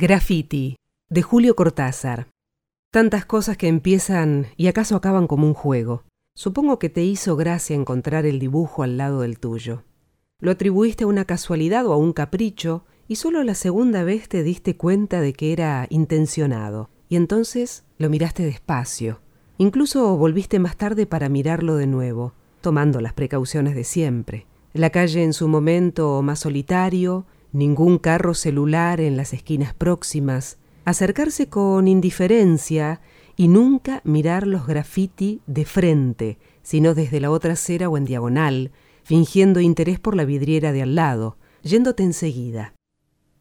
Graffiti, de Julio Cortázar. Tantas cosas que empiezan y acaso acaban como un juego. Supongo que te hizo gracia encontrar el dibujo al lado del tuyo. Lo atribuiste a una casualidad o a un capricho, y solo la segunda vez te diste cuenta de que era intencionado, y entonces lo miraste despacio. Incluso volviste más tarde para mirarlo de nuevo, tomando las precauciones de siempre. La calle en su momento más solitario, ningún carro celular en las esquinas próximas, acercarse con indiferencia y nunca mirar los graffiti de frente, sino desde la otra acera o en diagonal, fingiendo interés por la vidriera de al lado, yéndote enseguida.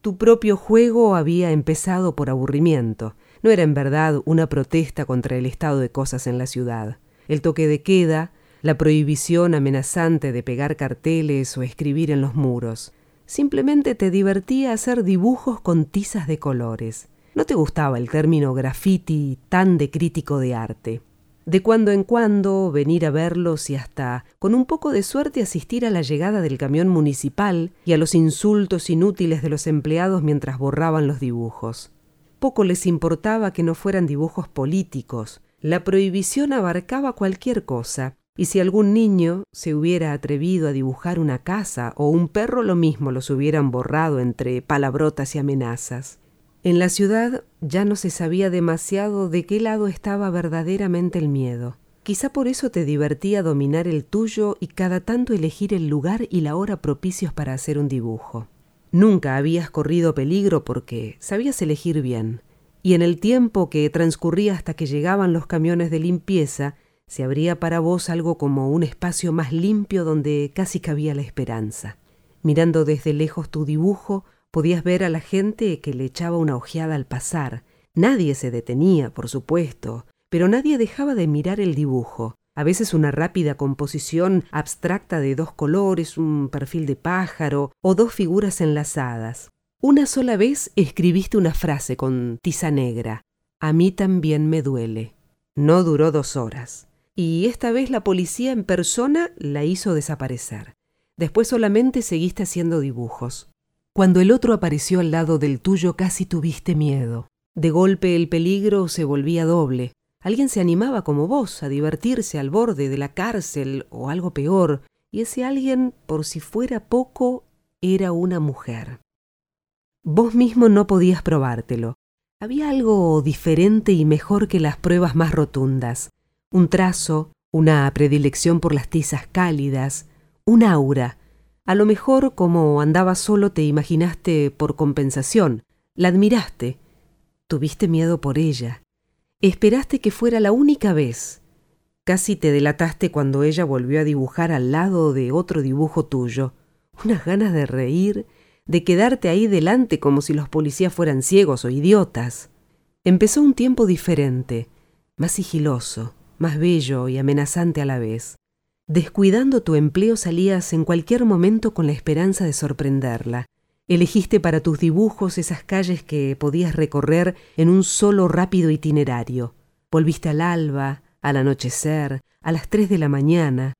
Tu propio juego había empezado por aburrimiento, no era en verdad una protesta contra el estado de cosas en la ciudad. El toque de queda, la prohibición amenazante de pegar carteles o escribir en los muros, Simplemente te divertía hacer dibujos con tizas de colores. No te gustaba el término graffiti tan de crítico de arte. De cuando en cuando venir a verlos y hasta, con un poco de suerte, asistir a la llegada del camión municipal y a los insultos inútiles de los empleados mientras borraban los dibujos. Poco les importaba que no fueran dibujos políticos. La prohibición abarcaba cualquier cosa, y si algún niño se hubiera atrevido a dibujar una casa o un perro lo mismo los hubieran borrado entre palabrotas y amenazas. En la ciudad ya no se sabía demasiado de qué lado estaba verdaderamente el miedo. Quizá por eso te divertía dominar el tuyo y cada tanto elegir el lugar y la hora propicios para hacer un dibujo. Nunca habías corrido peligro porque sabías elegir bien, y en el tiempo que transcurría hasta que llegaban los camiones de limpieza, se abría para vos algo como un espacio más limpio donde casi cabía la esperanza. Mirando desde lejos tu dibujo, podías ver a la gente que le echaba una ojeada al pasar. Nadie se detenía, por supuesto, pero nadie dejaba de mirar el dibujo. A veces una rápida composición abstracta de dos colores, un perfil de pájaro o dos figuras enlazadas. Una sola vez escribiste una frase con tiza negra. A mí también me duele. No duró dos horas y esta vez la policía en persona la hizo desaparecer. Después solamente seguiste haciendo dibujos. Cuando el otro apareció al lado del tuyo casi tuviste miedo. De golpe el peligro se volvía doble. Alguien se animaba como vos a divertirse al borde de la cárcel o algo peor, y ese alguien, por si fuera poco, era una mujer. Vos mismo no podías probártelo. Había algo diferente y mejor que las pruebas más rotundas un trazo, una predilección por las tizas cálidas, un aura. A lo mejor como andaba solo te imaginaste por compensación, la admiraste, tuviste miedo por ella, esperaste que fuera la única vez. Casi te delataste cuando ella volvió a dibujar al lado de otro dibujo tuyo. Unas ganas de reír, de quedarte ahí delante como si los policías fueran ciegos o idiotas. Empezó un tiempo diferente, más sigiloso, más bello y amenazante a la vez. Descuidando tu empleo salías en cualquier momento con la esperanza de sorprenderla. Elegiste para tus dibujos esas calles que podías recorrer en un solo rápido itinerario. Volviste al alba, al anochecer, a las tres de la mañana.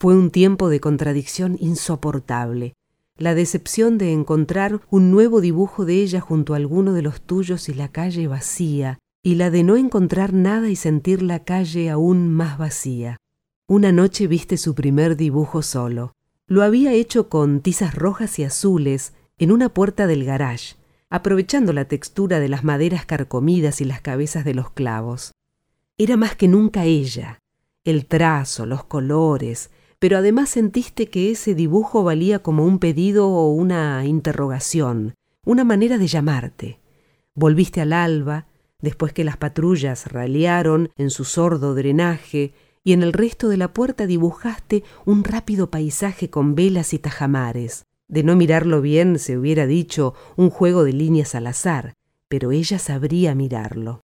Fue un tiempo de contradicción insoportable. La decepción de encontrar un nuevo dibujo de ella junto a alguno de los tuyos y la calle vacía, y la de no encontrar nada y sentir la calle aún más vacía. Una noche viste su primer dibujo solo. Lo había hecho con tizas rojas y azules en una puerta del garage, aprovechando la textura de las maderas carcomidas y las cabezas de los clavos. Era más que nunca ella, el trazo, los colores, pero además sentiste que ese dibujo valía como un pedido o una interrogación, una manera de llamarte. Volviste al alba, después que las patrullas ralearon en su sordo drenaje y en el resto de la puerta dibujaste un rápido paisaje con velas y tajamares. De no mirarlo bien se hubiera dicho un juego de líneas al azar, pero ella sabría mirarlo.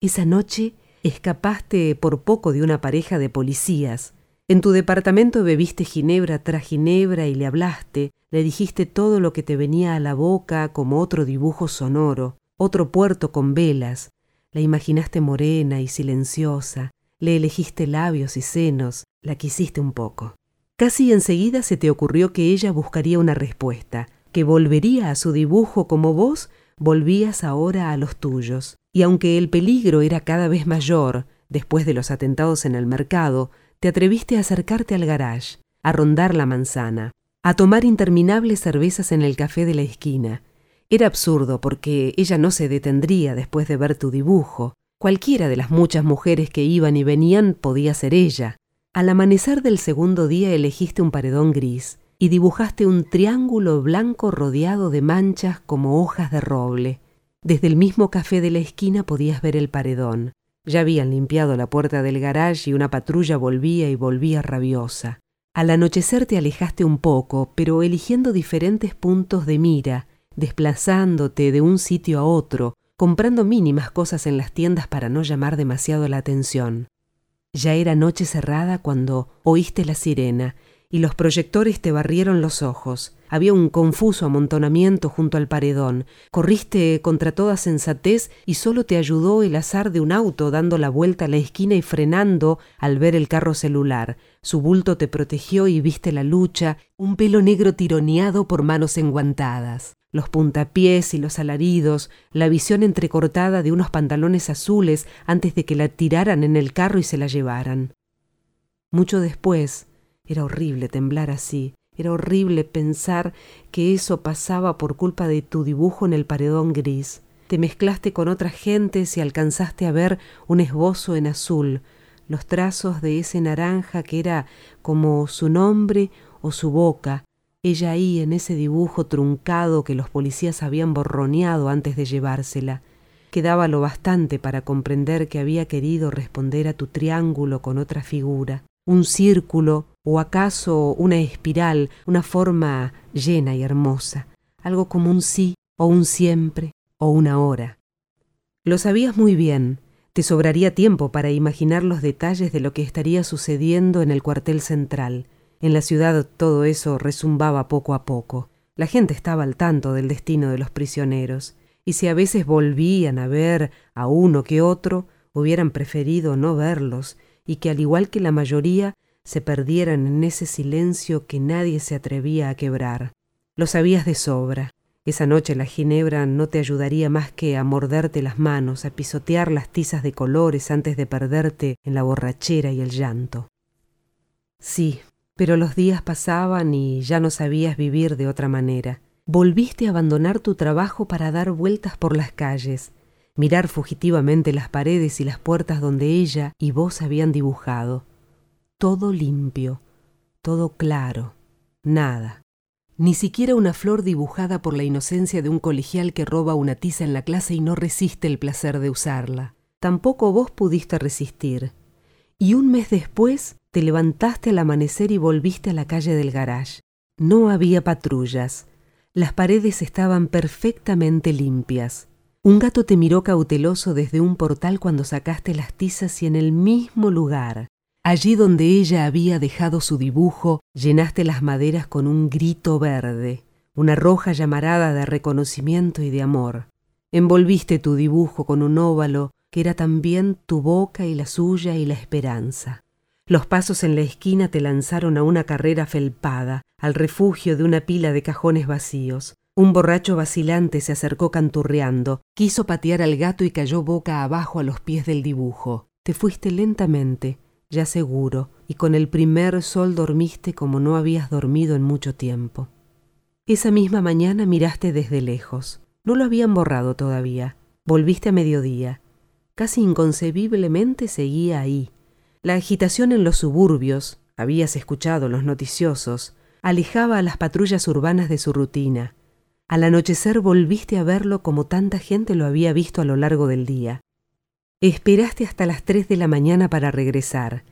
Esa noche escapaste por poco de una pareja de policías. En tu departamento bebiste ginebra tras ginebra y le hablaste, le dijiste todo lo que te venía a la boca como otro dibujo sonoro otro puerto con velas, la imaginaste morena y silenciosa, le elegiste labios y senos, la quisiste un poco. Casi enseguida se te ocurrió que ella buscaría una respuesta, que volvería a su dibujo como vos volvías ahora a los tuyos, y aunque el peligro era cada vez mayor, después de los atentados en el mercado, te atreviste a acercarte al garage, a rondar la manzana, a tomar interminables cervezas en el café de la esquina. Era absurdo porque ella no se detendría después de ver tu dibujo. Cualquiera de las muchas mujeres que iban y venían podía ser ella. Al amanecer del segundo día elegiste un paredón gris y dibujaste un triángulo blanco rodeado de manchas como hojas de roble. Desde el mismo café de la esquina podías ver el paredón. Ya habían limpiado la puerta del garage y una patrulla volvía y volvía rabiosa. Al anochecer te alejaste un poco, pero eligiendo diferentes puntos de mira, desplazándote de un sitio a otro, comprando mínimas cosas en las tiendas para no llamar demasiado la atención. Ya era noche cerrada cuando oíste la sirena y los proyectores te barrieron los ojos. Había un confuso amontonamiento junto al paredón. Corriste contra toda sensatez y solo te ayudó el azar de un auto dando la vuelta a la esquina y frenando al ver el carro celular. Su bulto te protegió y viste la lucha, un pelo negro tironeado por manos enguantadas los puntapiés y los alaridos, la visión entrecortada de unos pantalones azules antes de que la tiraran en el carro y se la llevaran. Mucho después, era horrible temblar así, era horrible pensar que eso pasaba por culpa de tu dibujo en el paredón gris. Te mezclaste con otras gentes y alcanzaste a ver un esbozo en azul, los trazos de ese naranja que era como su nombre o su boca, ella ahí en ese dibujo truncado que los policías habían borroneado antes de llevársela. Quedaba lo bastante para comprender que había querido responder a tu triángulo con otra figura un círculo o acaso una espiral, una forma llena y hermosa, algo como un sí o un siempre o una hora. Lo sabías muy bien, te sobraría tiempo para imaginar los detalles de lo que estaría sucediendo en el cuartel central. En la ciudad todo eso resumbaba poco a poco. La gente estaba al tanto del destino de los prisioneros, y si a veces volvían a ver a uno que otro, hubieran preferido no verlos y que al igual que la mayoría se perdieran en ese silencio que nadie se atrevía a quebrar. Lo sabías de sobra. Esa noche la ginebra no te ayudaría más que a morderte las manos, a pisotear las tizas de colores antes de perderte en la borrachera y el llanto. Sí, pero los días pasaban y ya no sabías vivir de otra manera. Volviste a abandonar tu trabajo para dar vueltas por las calles, mirar fugitivamente las paredes y las puertas donde ella y vos habían dibujado. Todo limpio, todo claro, nada. Ni siquiera una flor dibujada por la inocencia de un colegial que roba una tiza en la clase y no resiste el placer de usarla. Tampoco vos pudiste resistir. Y un mes después te levantaste al amanecer y volviste a la calle del garage. No había patrullas. Las paredes estaban perfectamente limpias. Un gato te miró cauteloso desde un portal cuando sacaste las tizas y en el mismo lugar, allí donde ella había dejado su dibujo, llenaste las maderas con un grito verde, una roja llamarada de reconocimiento y de amor. Envolviste tu dibujo con un óvalo que era también tu boca y la suya y la esperanza. Los pasos en la esquina te lanzaron a una carrera felpada, al refugio de una pila de cajones vacíos. Un borracho vacilante se acercó canturreando, quiso patear al gato y cayó boca abajo a los pies del dibujo. Te fuiste lentamente, ya seguro, y con el primer sol dormiste como no habías dormido en mucho tiempo. Esa misma mañana miraste desde lejos. No lo habían borrado todavía. Volviste a mediodía. Casi inconcebiblemente seguía ahí. La agitación en los suburbios, habías escuchado los noticiosos, alejaba a las patrullas urbanas de su rutina al anochecer volviste a verlo como tanta gente lo había visto a lo largo del día. Esperaste hasta las tres de la mañana para regresar.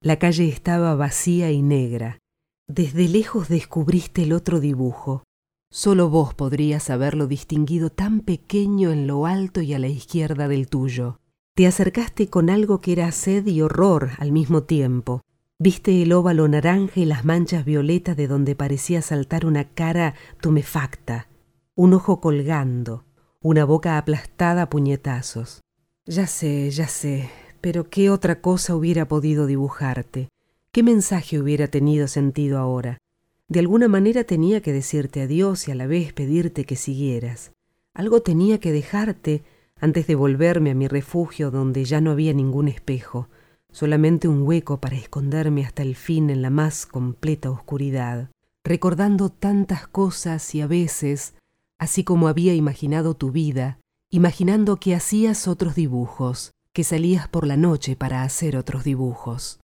La calle estaba vacía y negra. Desde lejos descubriste el otro dibujo. Solo vos podrías haberlo distinguido tan pequeño en lo alto y a la izquierda del tuyo. Te acercaste con algo que era sed y horror al mismo tiempo. Viste el óvalo naranja y las manchas violetas de donde parecía saltar una cara tumefacta un ojo colgando, una boca aplastada a puñetazos. Ya sé, ya sé, pero ¿qué otra cosa hubiera podido dibujarte? ¿Qué mensaje hubiera tenido sentido ahora? De alguna manera tenía que decirte adiós y a la vez pedirte que siguieras. Algo tenía que dejarte antes de volverme a mi refugio donde ya no había ningún espejo, solamente un hueco para esconderme hasta el fin en la más completa oscuridad, recordando tantas cosas y a veces, así como había imaginado tu vida, imaginando que hacías otros dibujos, que salías por la noche para hacer otros dibujos.